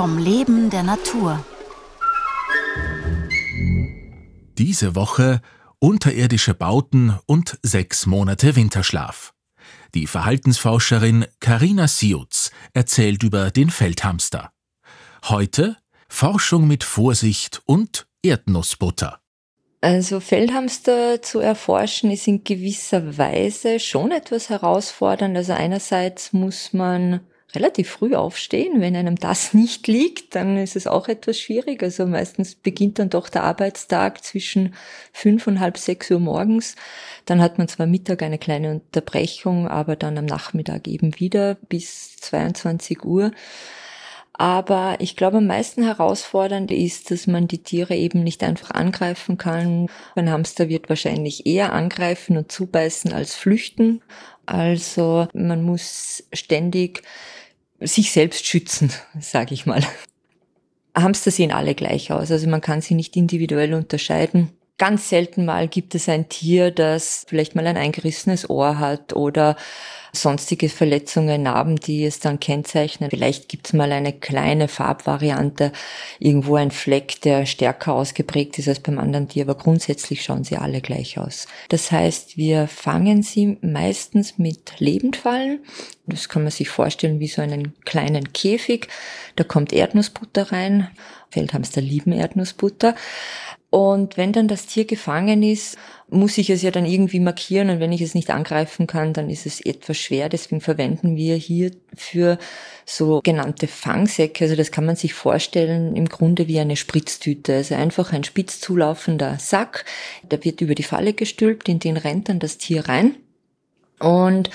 vom Leben der Natur. Diese Woche unterirdische Bauten und sechs Monate Winterschlaf. Die Verhaltensforscherin Karina Siutz erzählt über den Feldhamster. Heute Forschung mit Vorsicht und Erdnussbutter. Also Feldhamster zu erforschen ist in gewisser Weise schon etwas herausfordernd. Also einerseits muss man relativ früh aufstehen. Wenn einem das nicht liegt, dann ist es auch etwas schwierig. Also meistens beginnt dann doch der Arbeitstag zwischen fünf und halb sechs Uhr morgens. Dann hat man zwar Mittag eine kleine Unterbrechung, aber dann am Nachmittag eben wieder bis 22 Uhr. Aber ich glaube, am meisten herausfordernd ist, dass man die Tiere eben nicht einfach angreifen kann. Ein Hamster wird wahrscheinlich eher angreifen und zubeißen als flüchten. Also man muss ständig sich selbst schützen, sage ich mal. Hamster sehen alle gleich aus, also man kann sie nicht individuell unterscheiden. Ganz selten mal gibt es ein Tier, das vielleicht mal ein eingerissenes Ohr hat oder sonstige Verletzungen, Narben, die es dann kennzeichnen. Vielleicht gibt es mal eine kleine Farbvariante, irgendwo ein Fleck, der stärker ausgeprägt ist als beim anderen Tier, aber grundsätzlich schauen sie alle gleich aus. Das heißt, wir fangen sie meistens mit Lebendfallen. Das kann man sich vorstellen wie so einen kleinen Käfig. Da kommt Erdnussbutter rein. Feldhamster lieben Erdnussbutter. Und wenn dann das Tier gefangen ist, muss ich es ja dann irgendwie markieren. Und wenn ich es nicht angreifen kann, dann ist es etwas schwer. Deswegen verwenden wir hier für so genannte Fangsäcke, also das kann man sich vorstellen im Grunde wie eine Spritztüte, also einfach ein spitz zulaufender Sack, der wird über die Falle gestülpt, in den rennt dann das Tier rein. Und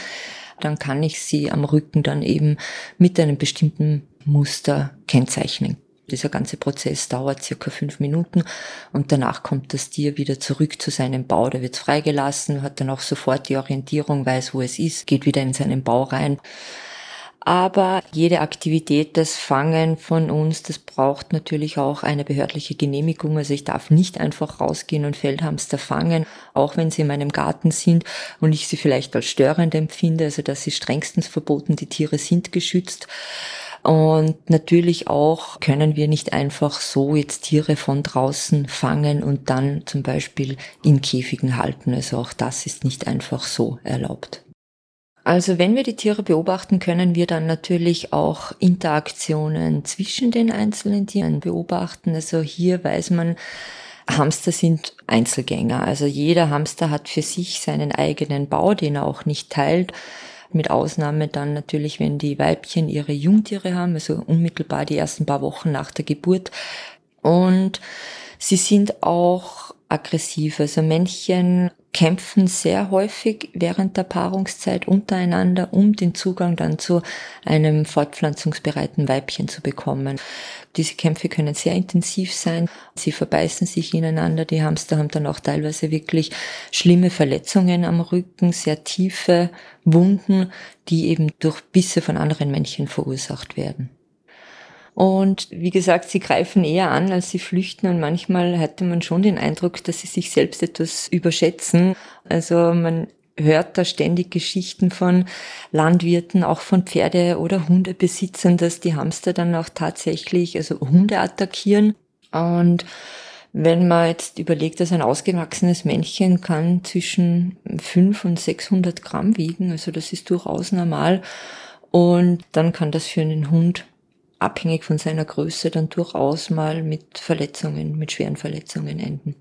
dann kann ich sie am Rücken dann eben mit einem bestimmten Muster kennzeichnen. Dieser ganze Prozess dauert circa fünf Minuten und danach kommt das Tier wieder zurück zu seinem Bau. Da wird freigelassen, hat dann auch sofort die Orientierung, weiß, wo es ist, geht wieder in seinen Bau rein. Aber jede Aktivität, das Fangen von uns, das braucht natürlich auch eine behördliche Genehmigung. Also ich darf nicht einfach rausgehen und Feldhamster fangen, auch wenn sie in meinem Garten sind und ich sie vielleicht als störend empfinde. Also das ist strengstens verboten. Die Tiere sind geschützt. Und natürlich auch können wir nicht einfach so jetzt Tiere von draußen fangen und dann zum Beispiel in Käfigen halten. Also auch das ist nicht einfach so erlaubt. Also wenn wir die Tiere beobachten, können wir dann natürlich auch Interaktionen zwischen den einzelnen Tieren beobachten. Also hier weiß man, Hamster sind Einzelgänger. Also jeder Hamster hat für sich seinen eigenen Bau, den er auch nicht teilt mit Ausnahme dann natürlich, wenn die Weibchen ihre Jungtiere haben, also unmittelbar die ersten paar Wochen nach der Geburt. Und sie sind auch aggressiv. Also Männchen kämpfen sehr häufig während der Paarungszeit untereinander, um den Zugang dann zu einem fortpflanzungsbereiten Weibchen zu bekommen. Diese Kämpfe können sehr intensiv sein. Sie verbeißen sich ineinander. Die Hamster haben dann auch teilweise wirklich schlimme Verletzungen am Rücken, sehr tiefe Wunden, die eben durch Bisse von anderen Männchen verursacht werden. Und wie gesagt, sie greifen eher an, als sie flüchten. Und manchmal hatte man schon den Eindruck, dass sie sich selbst etwas überschätzen. Also man hört da ständig Geschichten von Landwirten, auch von Pferde- oder Hundebesitzern, dass die Hamster dann auch tatsächlich, also Hunde attackieren. Und wenn man jetzt überlegt, dass ein ausgewachsenes Männchen kann zwischen 5 und 600 Gramm wiegen, also das ist durchaus normal. Und dann kann das für einen Hund abhängig von seiner Größe dann durchaus mal mit Verletzungen, mit schweren Verletzungen enden.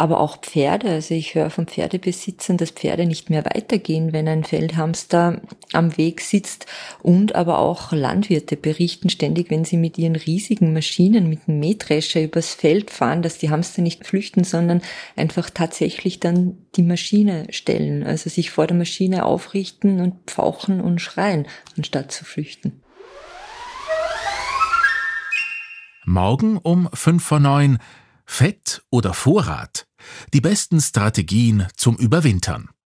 Aber auch Pferde, also ich höre von Pferdebesitzern, dass Pferde nicht mehr weitergehen, wenn ein Feldhamster am Weg sitzt. Und aber auch Landwirte berichten ständig, wenn sie mit ihren riesigen Maschinen, mit dem Mähdrescher übers Feld fahren, dass die Hamster nicht flüchten, sondern einfach tatsächlich dann die Maschine stellen. Also sich vor der Maschine aufrichten und pfauchen und schreien, anstatt zu flüchten. Morgen um 5 vor 9 Fett oder Vorrat? Die besten Strategien zum Überwintern.